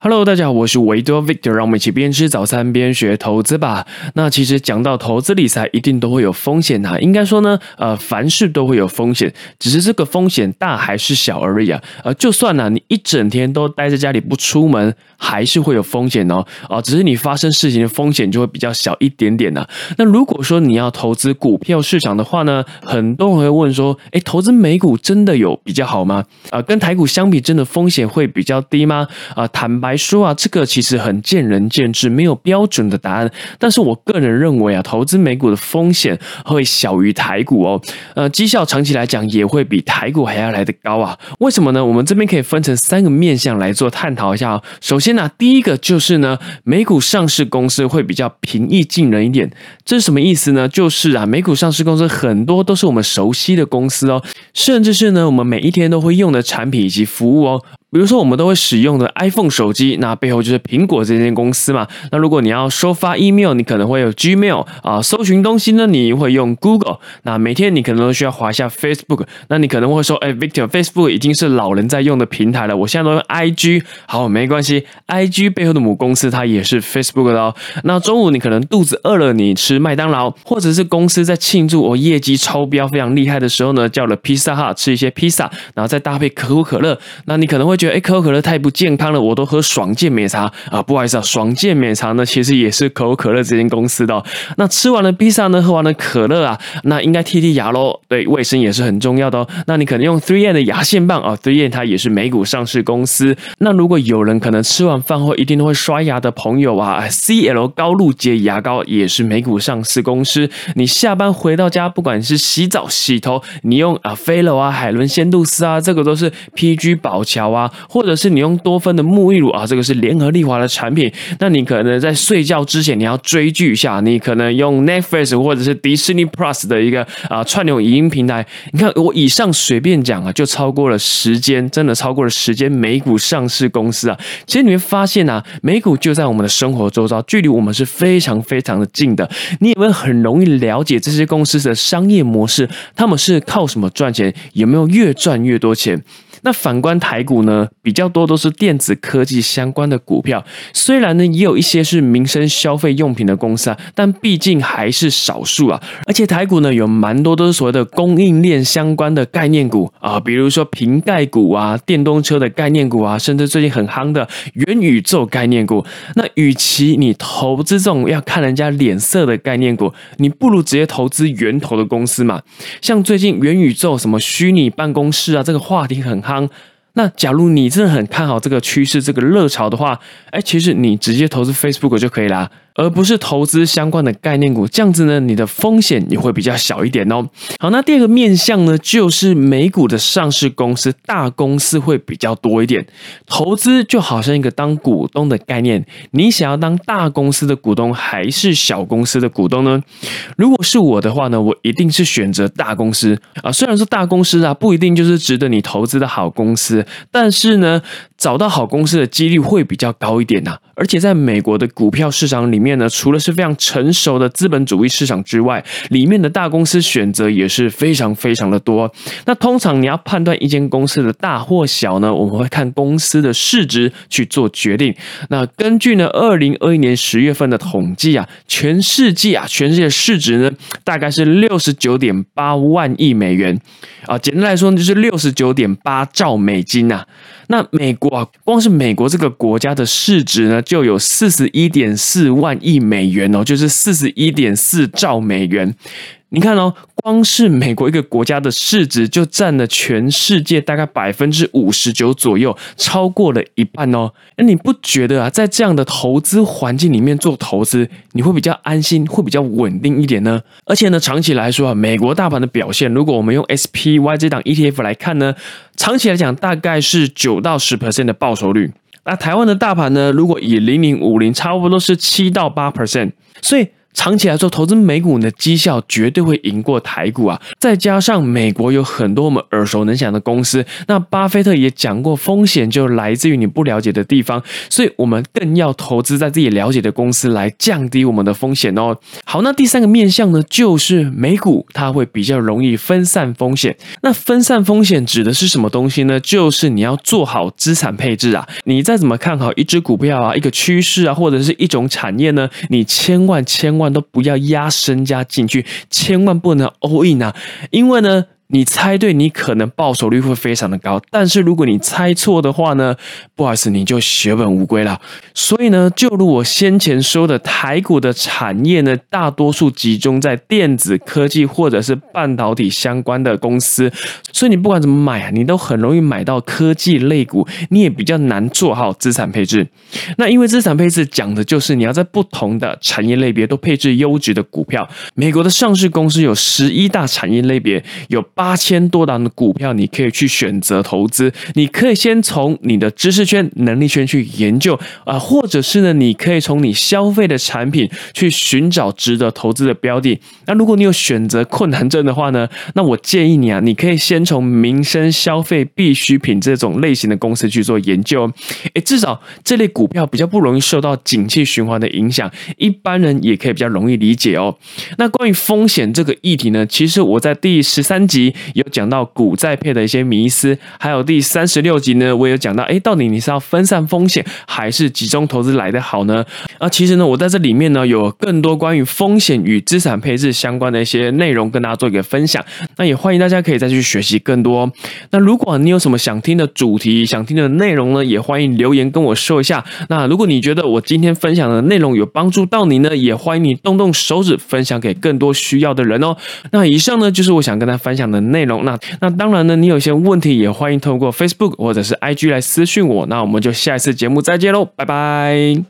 Hello，大家好，我是维多 Victor，让我们一起边吃早餐边学投资吧。那其实讲到投资理财，一定都会有风险啊。应该说呢，呃，凡事都会有风险，只是这个风险大还是小而已啊。呃，就算呢，你一整天都待在家里不出门，还是会有风险哦。啊，只是你发生事情的风险就会比较小一点点呐。那如果说你要投资股票市场的话呢，很多人会问说，哎，投资美股真的有比较好吗？啊，跟台股相比，真的风险会比较低吗？啊，坦白。来说啊，这个其实很见仁见智，没有标准的答案。但是我个人认为啊，投资美股的风险会小于台股哦。呃，绩效长期来讲也会比台股还要来得高啊。为什么呢？我们这边可以分成三个面向来做探讨一下哦。首先呢，第一个就是呢，美股上市公司会比较平易近人一点。这是什么意思呢？就是啊，美股上市公司很多都是我们熟悉的公司哦，甚至是呢，我们每一天都会用的产品以及服务哦。比如说，我们都会使用的 iPhone 手机，那背后就是苹果这间公司嘛。那如果你要收发 email，你可能会有 Gmail 啊，搜寻东西呢，你会用 Google。那每天你可能都需要滑下 Facebook。那你可能会说，哎，Victor，Facebook 已经是老人在用的平台了，我现在都用 IG。好，没关系，IG 背后的母公司它也是 Facebook 的哦。那中午你可能肚子饿了，你吃麦当劳，或者是公司在庆祝我业绩超标非常厉害的时候呢，叫了披萨哈吃一些披萨，然后再搭配可口可乐。那你可能会。觉得哎，可口可乐太不健康了，我都喝爽健美茶啊！不好意思啊，爽健美茶呢，其实也是可口可乐这间公司的。那吃完了披萨呢，喝完了可乐啊，那应该剔剔牙喽。对，卫生也是很重要的哦。那你可能用 Three N 的牙线棒啊，Three N 它也是美股上市公司。那如果有人可能吃完饭后一定都会刷牙的朋友啊，CL 高露洁牙膏也是美股上市公司。你下班回到家，不管是洗澡、洗头，你用啊飞乐啊、海伦仙度丝啊，这个都是 PG 宝桥啊。或者是你用多芬的沐浴乳啊，这个是联合利华的产品。那你可能在睡觉之前你要追剧一下，你可能用 Netflix 或者是迪士尼 Plus 的一个啊串流影音平台。你看我以上随便讲啊，就超过了时间，真的超过了时间。美股上市公司啊，其实你会发现啊，美股就在我们的生活周遭，距离我们是非常非常的近的。你也会很容易了解这些公司的商业模式，他们是靠什么赚钱，有没有越赚越多钱？那反观台股呢，比较多都是电子科技相关的股票，虽然呢也有一些是民生消费用品的公司啊，但毕竟还是少数啊。而且台股呢有蛮多都是所谓的供应链相关的概念股啊，比如说瓶盖股啊、电动车的概念股啊，甚至最近很夯的元宇宙概念股。那与其你投资这种要看人家脸色的概念股，你不如直接投资源头的公司嘛。像最近元宇宙什么虚拟办公室啊，这个话题很。康，那假如你真的很看好这个趋势、这个热潮的话，哎，其实你直接投资 Facebook 就可以啦。而不是投资相关的概念股，这样子呢，你的风险也会比较小一点哦。好，那第二个面向呢，就是美股的上市公司，大公司会比较多一点。投资就好像一个当股东的概念，你想要当大公司的股东还是小公司的股东呢？如果是我的话呢，我一定是选择大公司啊。虽然说大公司啊不一定就是值得你投资的好公司，但是呢，找到好公司的几率会比较高一点呐。而且在美国的股票市场里面呢，除了是非常成熟的资本主义市场之外，里面的大公司选择也是非常非常的多。那通常你要判断一间公司的大或小呢，我们会看公司的市值去做决定。那根据呢，二零二一年十月份的统计啊，全世界啊，全世界市值呢，大概是六十九点八万亿美元啊，简单来说就是六十九点八兆美金呐。那美国啊，光是美国这个国家的市值呢，就有四十一点四万亿美元哦，就是四十一点四兆美元。你看哦，光是美国一个国家的市值就占了全世界大概百分之五十九左右，超过了一半哦。那你不觉得啊，在这样的投资环境里面做投资，你会比较安心，会比较稳定一点呢？而且呢，长期来说啊，美国大盘的表现，如果我们用 SPY 这档 ETF 来看呢，长期来讲大概是九到十 percent 的报酬率。那台湾的大盘呢，如果以零零五零，差不多是七到八 percent，所以。长期来说，投资美股的绩效绝对会赢过台股啊！再加上美国有很多我们耳熟能详的公司，那巴菲特也讲过，风险就来自于你不了解的地方，所以我们更要投资在自己了解的公司来降低我们的风险哦。好，那第三个面向呢，就是美股它会比较容易分散风险。那分散风险指的是什么东西呢？就是你要做好资产配置啊！你再怎么看好一只股票啊、一个趋势啊，或者是一种产业呢，你千万千万。都不要压身家进去，千万不能 all in 啊！因为呢。你猜对，你可能报酬率会非常的高，但是如果你猜错的话呢，不好意思，你就血本无归了。所以呢，就如我先前说的，台股的产业呢，大多数集中在电子科技或者是半导体相关的公司，所以你不管怎么买啊，你都很容易买到科技类股，你也比较难做好资产配置。那因为资产配置讲的就是你要在不同的产业类别都配置优质的股票。美国的上市公司有十一大产业类别，有。八千多档的股票，你可以去选择投资。你可以先从你的知识圈、能力圈去研究啊，或者是呢，你可以从你消费的产品去寻找值得投资的标的。那如果你有选择困难症的话呢，那我建议你啊，你可以先从民生消费必需品这种类型的公司去做研究。诶，至少这类股票比较不容易受到景气循环的影响，一般人也可以比较容易理解哦。那关于风险这个议题呢，其实我在第十三集。有讲到股债配的一些迷思，还有第三十六集呢，我有讲到，哎，到底你是要分散风险，还是集中投资来的好呢？啊，其实呢，我在这里面呢，有更多关于风险与资产配置相关的一些内容跟大家做一个分享。那也欢迎大家可以再去学习更多。那如果你有什么想听的主题、想听的内容呢，也欢迎留言跟我说一下。那如果你觉得我今天分享的内容有帮助到你呢，也欢迎你动动手指分享给更多需要的人哦。那以上呢，就是我想跟大家分享的的。内容那那当然呢，你有些问题也欢迎通过 Facebook 或者是 IG 来私讯我。那我们就下一次节目再见喽，拜拜。